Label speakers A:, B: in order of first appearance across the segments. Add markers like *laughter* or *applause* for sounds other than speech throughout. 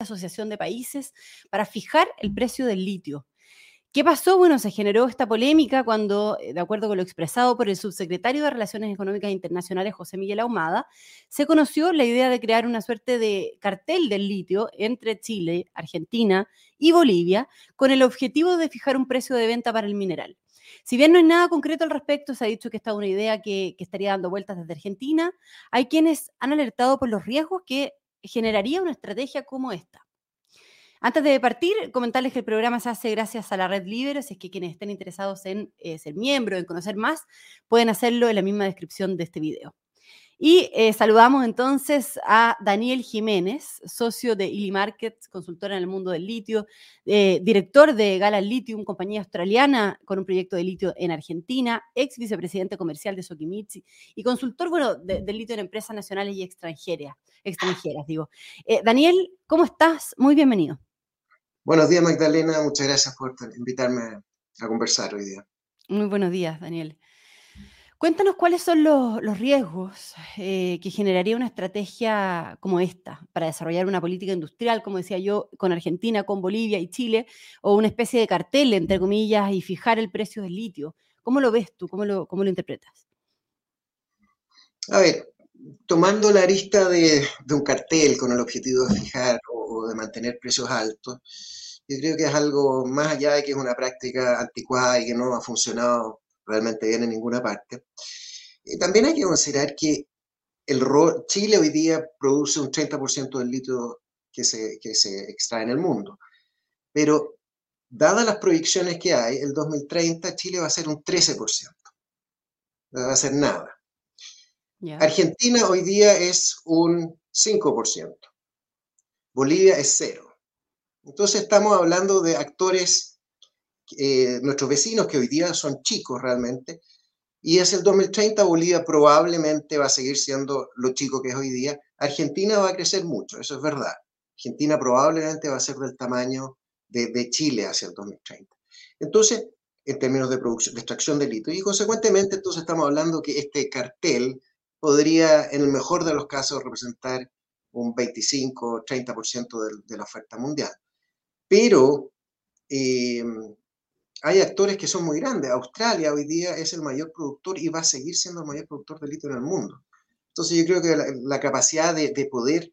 A: Asociación de Países para fijar el precio del litio. ¿Qué pasó? Bueno, se generó esta polémica cuando, eh, de acuerdo con lo expresado por el subsecretario de Relaciones Económicas Internacionales, José Miguel Ahumada, se conoció la idea de crear una suerte de cartel del litio entre Chile, Argentina y Bolivia, con el objetivo de fijar un precio de venta para el mineral. Si bien no hay nada concreto al respecto, se ha dicho que esta es una idea que, que estaría dando vueltas desde Argentina, hay quienes han alertado por los riesgos que generaría una estrategia como esta. Antes de partir, comentarles que el programa se hace gracias a la red Libre, si es que quienes estén interesados en eh, ser miembro, en conocer más, pueden hacerlo en la misma descripción de este video. Y eh, saludamos entonces a Daniel Jiménez, socio de Illy Markets, consultora en el mundo del litio, eh, director de Gala Lithium, compañía australiana con un proyecto de litio en Argentina, ex vicepresidente comercial de Sokimitsu y consultor bueno, del litio en empresas nacionales y extranjeras. Extranjeras digo. Eh, Daniel, ¿cómo estás? Muy bienvenido.
B: Buenos días, Magdalena. Muchas gracias por invitarme a conversar hoy día.
A: Muy buenos días, Daniel. Cuéntanos cuáles son los, riesgos eh, que generaría una estrategia como esta para desarrollar una política industrial, como decía yo, con Argentina, con Bolivia y Chile, o una especie de cartel, entre comillas, y fijar el precio del litio. ¿Cómo lo ves tú? ¿Cómo lo, cómo lo interpretas?
B: A ver, tomando la arista de, un cartel con el objetivo de fijar o, de mantener precios altos, yo creo que es algo más allá de que es una práctica anticuada y que no ha funcionado realmente bien en ninguna parte. Y también hay que considerar que el Chile hoy día produce un 30% del litio que se, que se extrae en el mundo. Pero dadas las proyecciones que hay, el 2030 Chile va a ser un 13%. No va a ser nada. Argentina hoy día es un 5%. Bolivia es cero. Entonces estamos hablando de actores eh, nuestros vecinos, que hoy día son chicos realmente, y es el 2030 Bolivia probablemente va a seguir siendo lo chico que es hoy día. Argentina va a crecer mucho, eso es verdad. Argentina probablemente va a ser del tamaño de, Chile hacia el 2030. Entonces, en términos de producción, extracción de litio, y consecuentemente entonces estamos hablando que este cartel podría, en el mejor de los casos, representar un 25 30% de, de la oferta mundial. Pero eh, hay actores que son muy grandes. Australia hoy día es el mayor productor y va a seguir siendo el mayor productor de litio en el mundo. Entonces yo creo que la, capacidad de, poder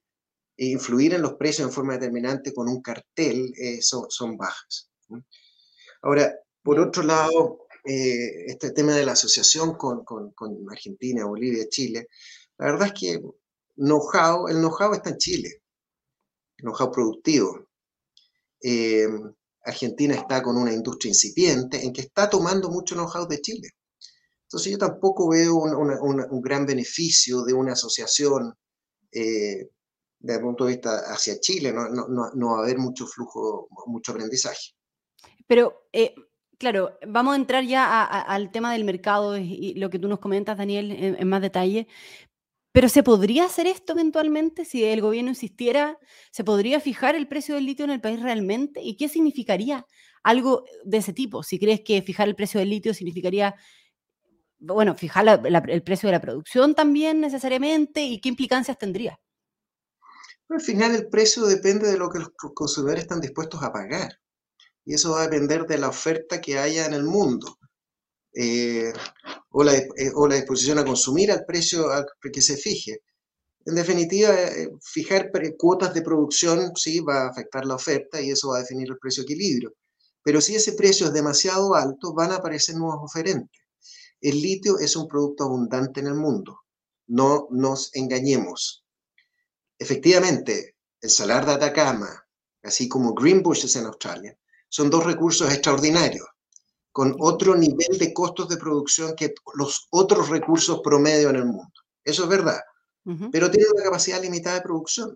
B: influir en los precios en forma determinante con un cartel eh, son, bajas. Ahora, por otro lado, eh, este tema de la asociación con, Argentina, Bolivia, Chile, la verdad es que know-how, el know-how está en Chile, know-how productivo. Eh, Argentina está con una industria incipiente en que está tomando mucho know-how de Chile. Entonces yo tampoco veo un, gran beneficio de una asociación eh, desde el punto de vista hacia Chile, no, no, va a haber mucho flujo, mucho aprendizaje.
A: Pero, eh, claro, vamos a entrar ya al tema del mercado y, lo que tú nos comentas, Daniel, en más detalle, pero ¿se podría hacer esto eventualmente si el gobierno insistiera? ¿Se podría fijar el precio del litio en el país realmente? ¿Y qué significaría algo de ese tipo? Si crees que fijar el precio del litio significaría, bueno, fijar el precio de la producción también necesariamente y qué implicancias tendría.
B: Al final el precio depende de lo que los consumidores están dispuestos a pagar. Y eso va a depender de la oferta que haya en el mundo. Eh, o, la, eh, o, la, disposición a consumir al precio que se fije. En definitiva, eh, fijar cuotas de producción sí va a afectar la oferta y eso va a definir el precio equilibrio. Pero si ese precio es demasiado alto, van a aparecer nuevos oferentes. El litio es un producto abundante en el mundo. No nos engañemos. Efectivamente, el salar de Atacama, así como Greenbushes en Australia, son dos recursos extraordinarios con otro nivel de costos de producción que los otros recursos promedio en el mundo. Eso es verdad, pero tiene una capacidad limitada de producción.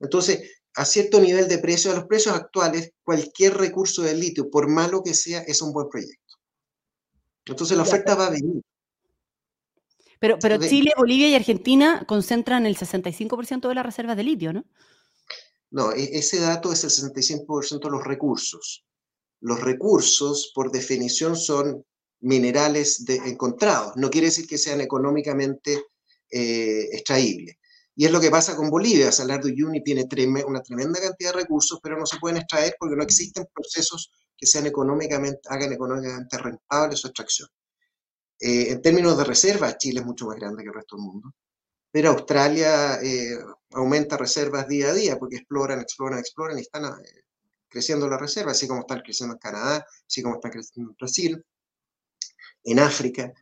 B: Entonces, a cierto nivel de precio, a los precios actuales, cualquier recurso de litio, por malo que sea, es un buen proyecto. Entonces, la oferta va a venir.
A: Pero, pero Chile, Bolivia y Argentina concentran el 65% de las reservas de litio, ¿no?
B: No, e-, ese dato es el 65% de los recursos los recursos, por definición, son minerales de, encontrados. No quiere decir que sean económicamente eh, extraíbles. Y es lo que pasa con Bolivia. Salar de Uyuni tiene una tremenda cantidad de recursos, pero no se pueden extraer porque no existen procesos que sean económicamente, hagan económicamente rentable su extracción. Eh, en términos de reservas, Chile es mucho más grande que el resto del mundo, pero Australia eh, aumenta reservas día a día porque exploran, exploran, exploran y están eh, creciendo las reservas, así como están creciendo en Canadá, así como están creciendo en Brasil, en África.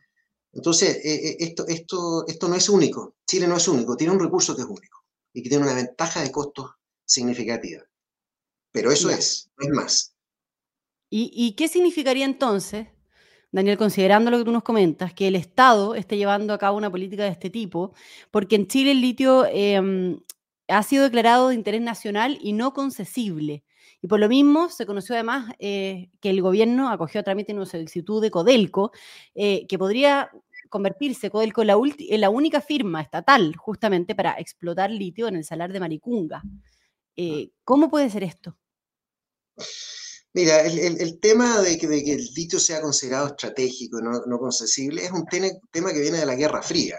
B: Entonces, esto, esto, esto no es único. Chile no es único, tiene un recurso que es único y que tiene una ventaja de costos significativa. Pero eso es, no es más.
A: ¿Y, qué significaría entonces, Daniel, considerando lo que tú nos comentas, que el Estado esté llevando a cabo una política de este tipo? Porque en Chile el litio em, ha sido declarado de interés nacional y no concesible. Y por lo mismo se conoció además eh, que el gobierno acogió a trámite una solicitud de Codelco, eh, que podría convertirse Codelco en la, en la, única firma estatal justamente para explotar litio en el salar de Maricunga. Eh, ¿Cómo puede ser esto?
B: Mira, el, tema de que, el litio sea considerado estratégico y no, concesible es un tema que viene de la Guerra Fría.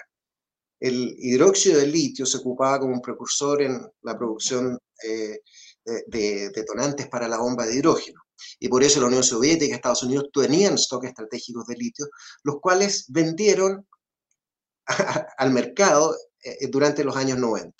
B: El hidróxido de litio se ocupaba como un precursor en la producción eh, de, detonantes para la bomba de hidrógeno. Y por eso la Unión Soviética y Estados Unidos tenían stocks estratégicos de litio, los cuales vendieron *laughs* al mercado eh, durante los años 90.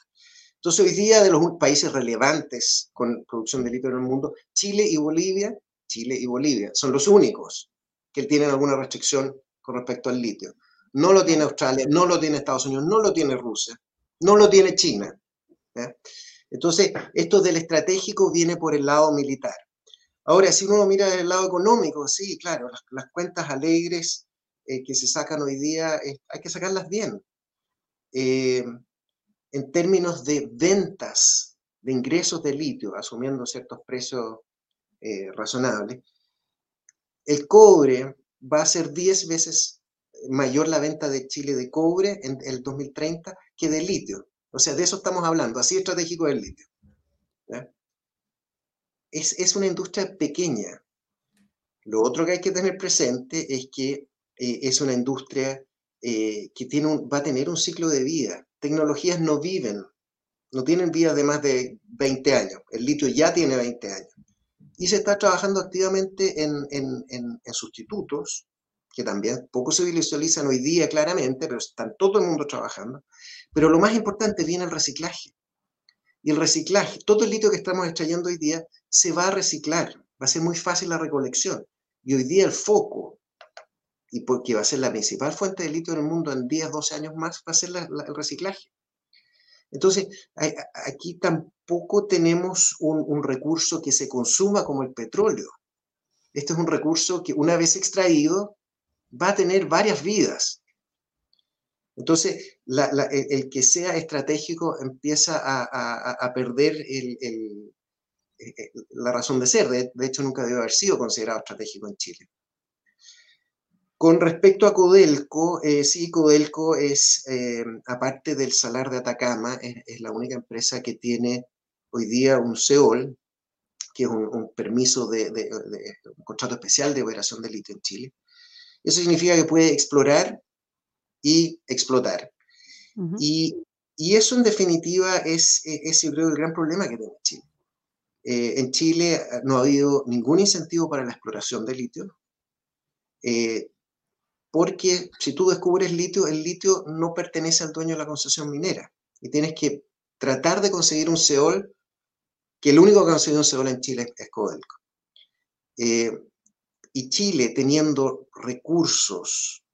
B: Entonces, hoy día de los países relevantes con producción de litio en el mundo, Chile y Bolivia, Chile y Bolivia son los únicos que tienen alguna restricción con respecto al litio. No lo tiene Australia, no lo tiene Estados Unidos, no lo tiene Rusia, no lo tiene China. Entonces, esto del estratégico viene por el lado militar. Ahora, si uno mira el lado económico, sí, claro, las, cuentas alegres eh, que se sacan hoy día, eh, hay que sacarlas bien. En términos de ventas, de ingresos de litio, asumiendo ciertos precios eh, razonables, el cobre va a ser 10 veces mayor la venta de Chile de cobre en el 2030 que de litio. O sea, de eso estamos hablando, así estratégico es el litio. Es, una industria pequeña. Lo otro que hay que tener presente es que eh, es una industria eh, que tiene va a tener un ciclo de vida tecnologías no viven, no tienen vida de más de 20 años. El litio ya tiene 20 años. Y se está trabajando activamente en, sustitutos, que también poco se visualizan hoy día claramente, pero están todo el mundo trabajando. Pero lo más importante viene el reciclaje. Y el reciclaje, todo el litio que estamos extrayendo hoy día se va a reciclar, va a ser muy fácil la recolección. Y hoy día el foco y porque va a ser la principal fuente de litio en el mundo en 10, 12 años más, va a ser el reciclaje. Entonces, aquí tampoco tenemos un, recurso que se consuma como el petróleo. Este es un recurso que una vez extraído va a tener varias vidas. Entonces, el, que sea estratégico empieza a, perder la razón de ser. de, hecho, nunca debe haber sido considerado estratégico en Chile. Con respecto a Codelco, eh, sí, Codelco es, eh, aparte del Salar de Atacama, es, la única empresa que tiene hoy día un SEOL, que es un, permiso de, un contrato especial de operación de litio en Chile. Eso significa que puede explorar y explotar. y, eso en definitiva es, es, creo, el gran problema que tiene Chile. Eh, en Chile no ha habido ningún incentivo para la exploración de litio. Eh, porque si tú descubres litio, el litio no pertenece al dueño de la concesión minera y tienes que tratar de conseguir un SEOL, que el único que ha conseguido un SEOL en Chile es Codelco. Eh, y Chile, teniendo recursos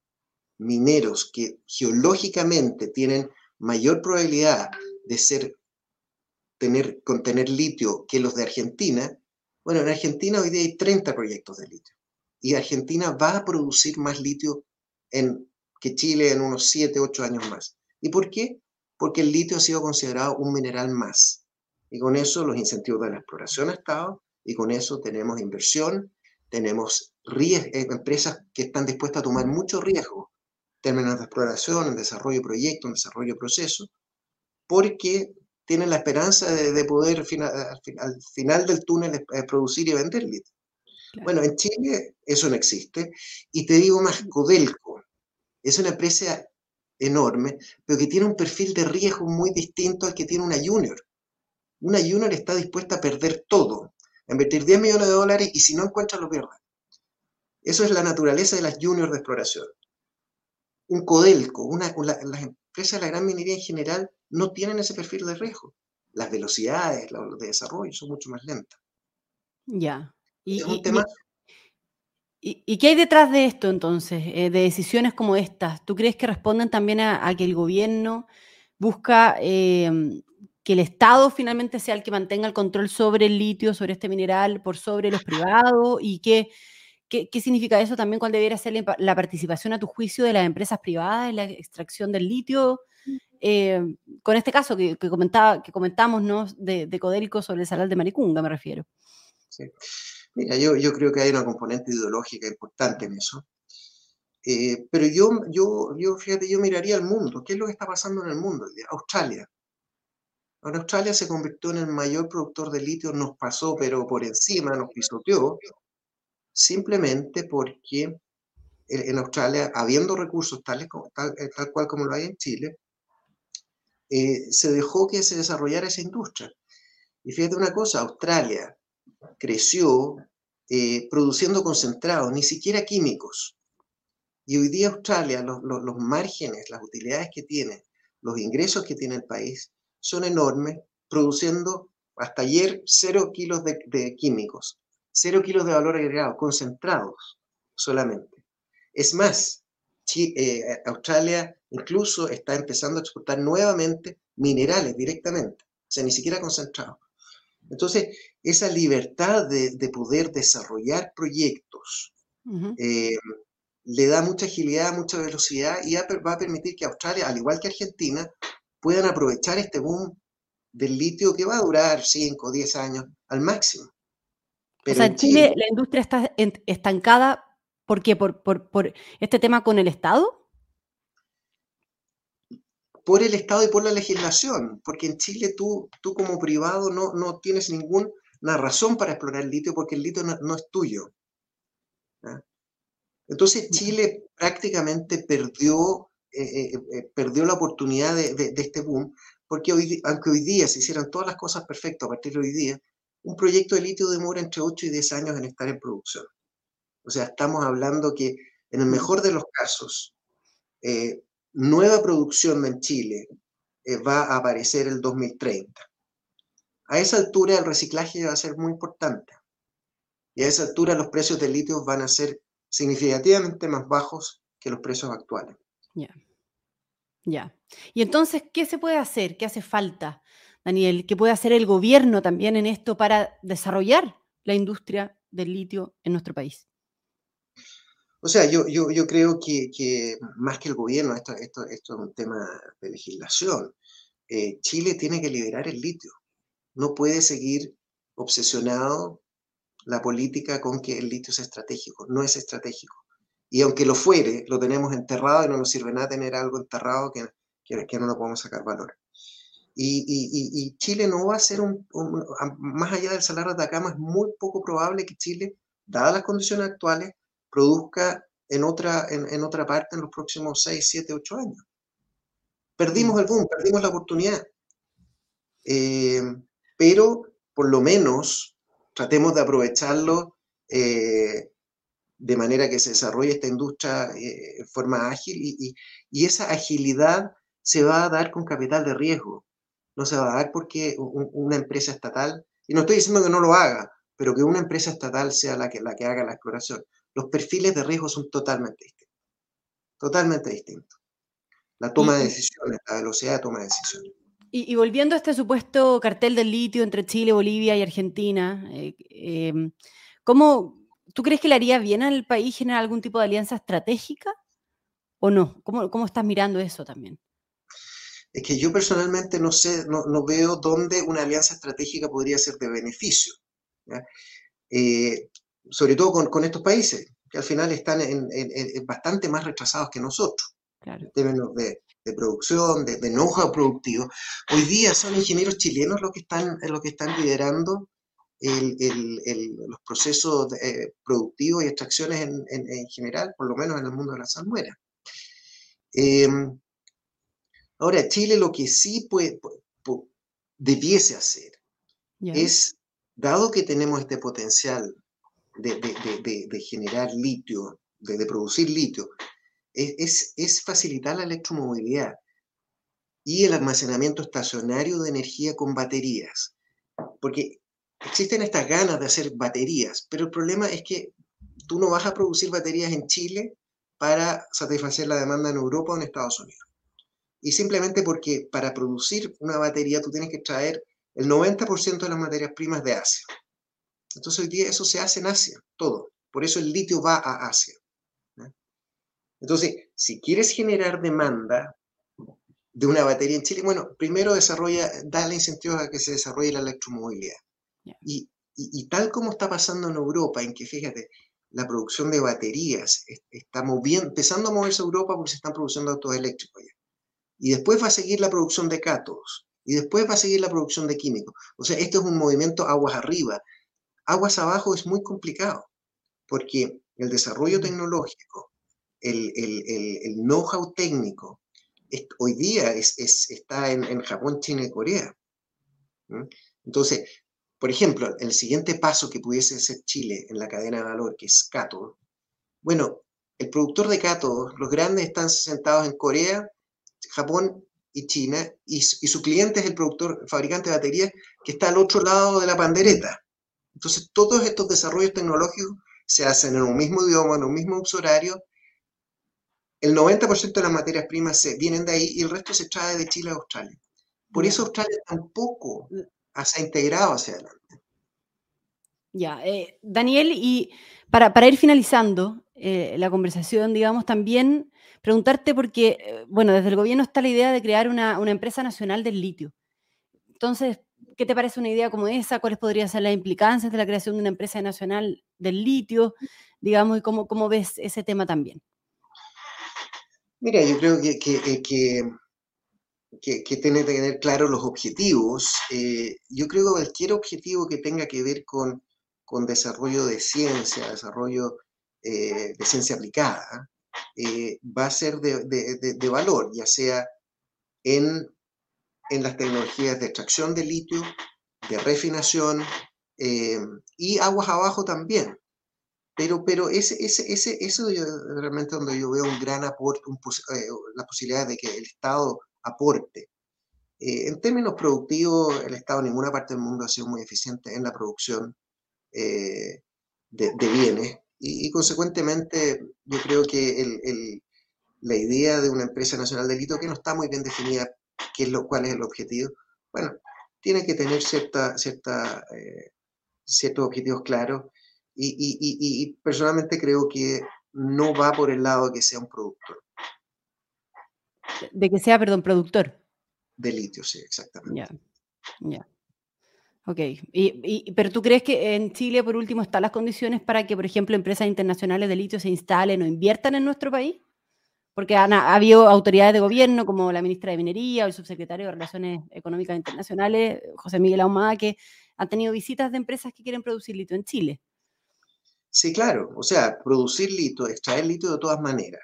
B: mineros que geológicamente tienen mayor probabilidad de ser, tener, contener litio que los de Argentina, bueno, en Argentina hoy día hay 30 proyectos de litio y Argentina va a producir más litio en, que Chile en unos 7, 8 años más. ¿Y por qué? Porque el litio ha sido considerado un mineral más. Y con eso los incentivos de la exploración han estado, y con eso tenemos inversión, tenemos eh, empresas que están dispuestas a tomar mucho riesgo en términos de exploración, en desarrollo de proyectos, en desarrollo de procesos, porque tienen la esperanza de, poder al, final, del túnel eh, producir y vender litio. Bueno, en Chile eso no existe. Y te digo más, Codelco es una empresa enorme, pero que tiene un perfil de riesgo muy distinto al que tiene una junior. Una junior está dispuesta a perder todo, a invertir 10 millones de dólares y si no encuentra lo pierde. Eso es la naturaleza de las juniors de exploración. Un Codelco, una, las empresas de la gran minería en general no tienen ese perfil de riesgo. Las velocidades de desarrollo son mucho más lentas.
A: Ya. Y, y, qué hay detrás de esto entonces, eh, de decisiones como estas? ¿Tú crees que responden también a, que el gobierno busca em, que el Estado finalmente sea el que mantenga el control sobre el litio, sobre este mineral, por sobre los privados? ¿Y qué, qué, significa eso también? ¿Cuál debería ser la, participación a tu juicio de las empresas privadas en la extracción del litio? Em, con este caso que, comentaba, que comentamos ¿no? de, de Codelco sobre el salal de Maricunga, me refiero.
B: Sí. Mira, yo, yo creo que hay una componente ideológica importante en eso. Eh, pero yo, yo, yo, fíjate, yo miraría al mundo. ¿Qué es lo que está pasando en el mundo? Australia. Ahora Australia se convirtió en el mayor productor de litio, nos pasó, pero por encima, nos pisoteó, simplemente porque en Australia, habiendo recursos tales, tal, eh, tal cual como lo hay en Chile, eh, se dejó que se desarrollara esa industria. Y fíjate una cosa, Australia creció eh, produciendo concentrados, ni siquiera químicos. Y hoy día Australia, los, márgenes, las utilidades que tiene, los ingresos que tiene el país, son enormes, produciendo hasta ayer cero kilos de, químicos, cero kilos de valor agregado, concentrados solamente. Es más, eh, Australia incluso está empezando a exportar nuevamente minerales directamente, o sea, ni siquiera concentrados. Entonces, esa libertad de, poder desarrollar proyectos eh, le da mucha agilidad, mucha velocidad y va a permitir que Australia, al igual que Argentina, puedan aprovechar este boom del litio que va a durar 5 o 10 años al máximo.
A: o sea, en Chile, la industria está estancada, ¿por qué? ¿Por, por este tema con el Estado?
B: Por el Estado y por la legislación, porque en Chile tú, tú como privado no, no tienes ninguna razón para explorar el litio porque el litio no, es tuyo. Entonces Chile prácticamente perdió, eh, eh, eh, perdió la oportunidad de, este boom, porque hoy, aunque hoy día se hicieran todas las cosas perfectas a partir de hoy día, un proyecto de litio demora entre 8 y 10 años en estar en producción. O sea, estamos hablando que en el mejor de los casos, nueva producción en Chile eh, va a aparecer el 2030. A esa altura el reciclaje va a ser muy importante. Y a esa altura los precios del litio van a ser significativamente más bajos que los precios actuales.
A: Ya. Ya. Y entonces, ¿qué se puede hacer? ¿Qué hace falta, Daniel? ¿Qué puede hacer el gobierno también en esto para desarrollar la industria del litio en nuestro país?
B: O sea, yo, yo, yo creo que, que, más que el gobierno, esto, esto, esto es un tema de legislación. Eh, Chile tiene que liberar el litio. No puede seguir obsesionado la política con que el litio es estratégico. No es estratégico. Y aunque lo fuere, lo tenemos enterrado y no nos sirve nada tener algo enterrado que, que, que no lo podemos sacar valor. Y, y, y, Chile no va a ser un, más allá del salario de Atacama, es muy poco probable que Chile, dadas las condiciones actuales, produzca en otra, en, otra parte en los próximos 6, 7, 8 años. Perdimos mm. el boom, perdimos la oportunidad. Eh, pero por lo menos tratemos de aprovecharlo eh, de manera que se desarrolle esta industria eh, en forma ágil y, esa agilidad se va a dar con capital de riesgo. No se va a dar porque una empresa estatal, y no estoy diciendo que no lo haga, pero que una empresa estatal sea la que, la que haga la exploración los perfiles de riesgo son totalmente distintos. Totalmente distintos. La toma de decisiones, la velocidad de toma de decisiones.
A: Y, volviendo a este supuesto cartel del litio entre Chile, Bolivia y Argentina, eh, em, ¿cómo, ¿tú crees que le haría bien al país generar algún tipo de alianza estratégica o no? ¿Cómo, cómo estás mirando eso también?
B: Es que yo personalmente no sé, no, veo dónde una alianza estratégica podría ser de beneficio. Eh, sobre todo con, estos países, que al final están en, bastante más retrasados que nosotros, en términos de, producción, de, de know-how productivo. Hoy día son ingenieros chilenos los que están, los que están liderando los procesos eh, productivos y extracciones en, general, por lo menos en el mundo de la salmuera. Em, Ahora, Chile lo que sí puede, debiese hacer es, dado que tenemos este potencial de, generar litio, de, producir litio, es, es, facilitar la electromovilidad y el almacenamiento estacionario de energía con baterías. Porque existen estas ganas de hacer baterías, pero el problema es que tú no vas a producir baterías en Chile para satisfacer la demanda en Europa o en Estados Unidos. Y simplemente porque para producir una batería tú tienes que traer el 90% de las materias primas de Asia. Entonces hoy día eso se hace en Asia, todo. Por eso el litio va a Asia. Entonces, si quieres generar demanda de una batería en Chile, bueno, primero desarrolla, dale incentivos a que se desarrolle la electromovilidad. Y, y, tal como está pasando en Europa, en que fíjate, la producción de baterías está moviendo, empezando a moverse a Europa porque se están produciendo autos eléctricos ya. Y después va a seguir la producción de cátodos. Y después va a seguir la producción de químicos. O sea, esto es un movimiento aguas arriba. Aguas abajo es muy complicado, porque el desarrollo tecnológico, el, know-how técnico, hoy día está en, Japón, China y Corea. Entonces, por ejemplo, el siguiente paso que pudiese hacer Chile en la cadena de valor, que es cátodo, bueno, el productor de cátodos, los grandes están sentados en Corea, Japón y China, y, su cliente es el productor, fabricante de baterías, que está al otro lado de la pandereta. Entonces, todos estos desarrollos tecnológicos se hacen en un mismo idioma, en un mismo uso horario. El 90% de las materias primas se, vienen de ahí y el resto se trae de Chile a Australia. Por eso Australia tampoco se ha integrado hacia adelante.
A: Ya, eh, Daniel, y para, ir finalizando eh, la conversación, digamos, también preguntarte porque, eh, bueno, desde el gobierno está la idea de crear una, empresa nacional del litio. Entonces, ¿qué te parece una idea como esa? ¿Cuáles podrían ser las implicancias de la creación de una empresa nacional del litio? Digamos, y cómo, cómo ves ese tema también.
B: Mira, yo creo que, que que, tiene que tener claros los objetivos. Eh, yo creo que cualquier objetivo que tenga que ver con, con desarrollo de ciencia, desarrollo eh, de ciencia aplicada, eh, va a ser de, de, valor, ya sea en, en, las tecnologías de extracción de litio, de refinación y aguas abajo también. Pero, pero ese, ese, ese, eso es realmente donde yo veo un gran aporte, la posibilidad de que el Estado aporte. Eh, en términos productivos, el Estado en ninguna parte del mundo ha sido muy eficiente en la producción eh, de, bienes y, consecuentemente yo creo que la idea de una empresa nacional de delito que no está muy bien definida qué es lo, cuál es el objetivo, bueno, tiene que tener cierta, cierta, eh, ciertos objetivos claros y, y personalmente creo que no va por el lado de que sea un productor.
A: De que sea, perdón, productor.
B: De litio, sí, exactamente.
A: Ya, ya. Ok, y, pero tú crees que en Chile, por último, están las condiciones para que, por ejemplo, empresas internacionales de litio se instalen o inviertan en nuestro país? Porque han, ha habido autoridades de gobierno, como la ministra de Minería o el subsecretario de Relaciones Económicas Internacionales, José Miguel Ahumada, que han tenido visitas de empresas que quieren producir litio en Chile.
B: Sí, claro. O sea, producir litio, extraer litio de todas maneras.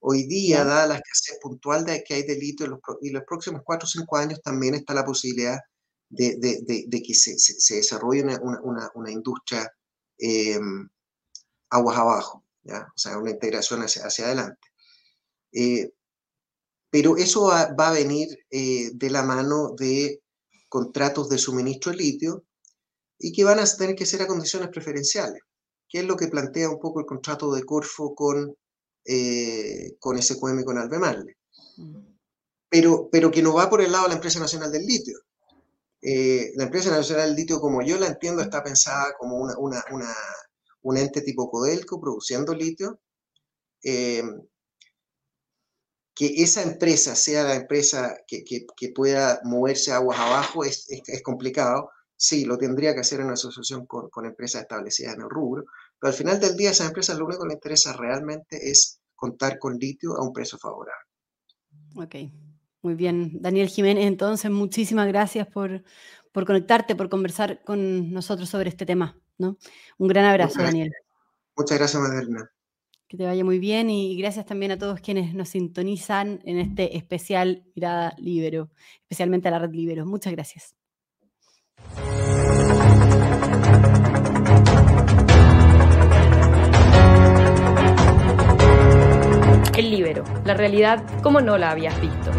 B: Hoy día, dada la escasez puntual de que hay de litio, los, y los próximos cuatro o cinco años también está la posibilidad de, que se, desarrolle una, industria em, aguas abajo, ¿ya? o sea, una integración hacia, hacia adelante. Eh, pero eso va, a venir eh, de la mano de contratos de suministro de litio y que van a tener que ser a condiciones preferenciales, que es lo que plantea un poco el contrato de Corfo con eh, con SQM y con Albemarle. Pero, pero que no va por el lado de la empresa nacional del litio. Eh, la empresa nacional del litio, como yo la entiendo, está pensada como una, una, una, un ente tipo Codelco produciendo litio. Eh, que esa empresa sea la empresa que, que, que pueda moverse aguas abajo es, es, es, complicado. Sí, lo tendría que hacer en asociación con, con empresas establecidas en el rubro, pero al final del día, a esas empresas lo único que les interesa realmente es contar con litio a un precio favorable.
A: Ok, muy bien. Daniel Jiménez, entonces, muchísimas gracias por, por conectarte, por conversar con nosotros sobre este tema. ¿no? Un gran abrazo, Daniel.
B: Muchas gracias, Maderna.
A: Que te vaya muy bien y gracias también a todos quienes nos sintonizan en este especial Mirada Libero, especialmente a la red Libero. Muchas gracias.
C: El Libero, la realidad como no la habías visto.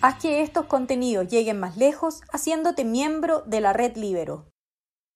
D: Haz que estos contenidos lleguen más lejos haciéndote miembro de la red Libero.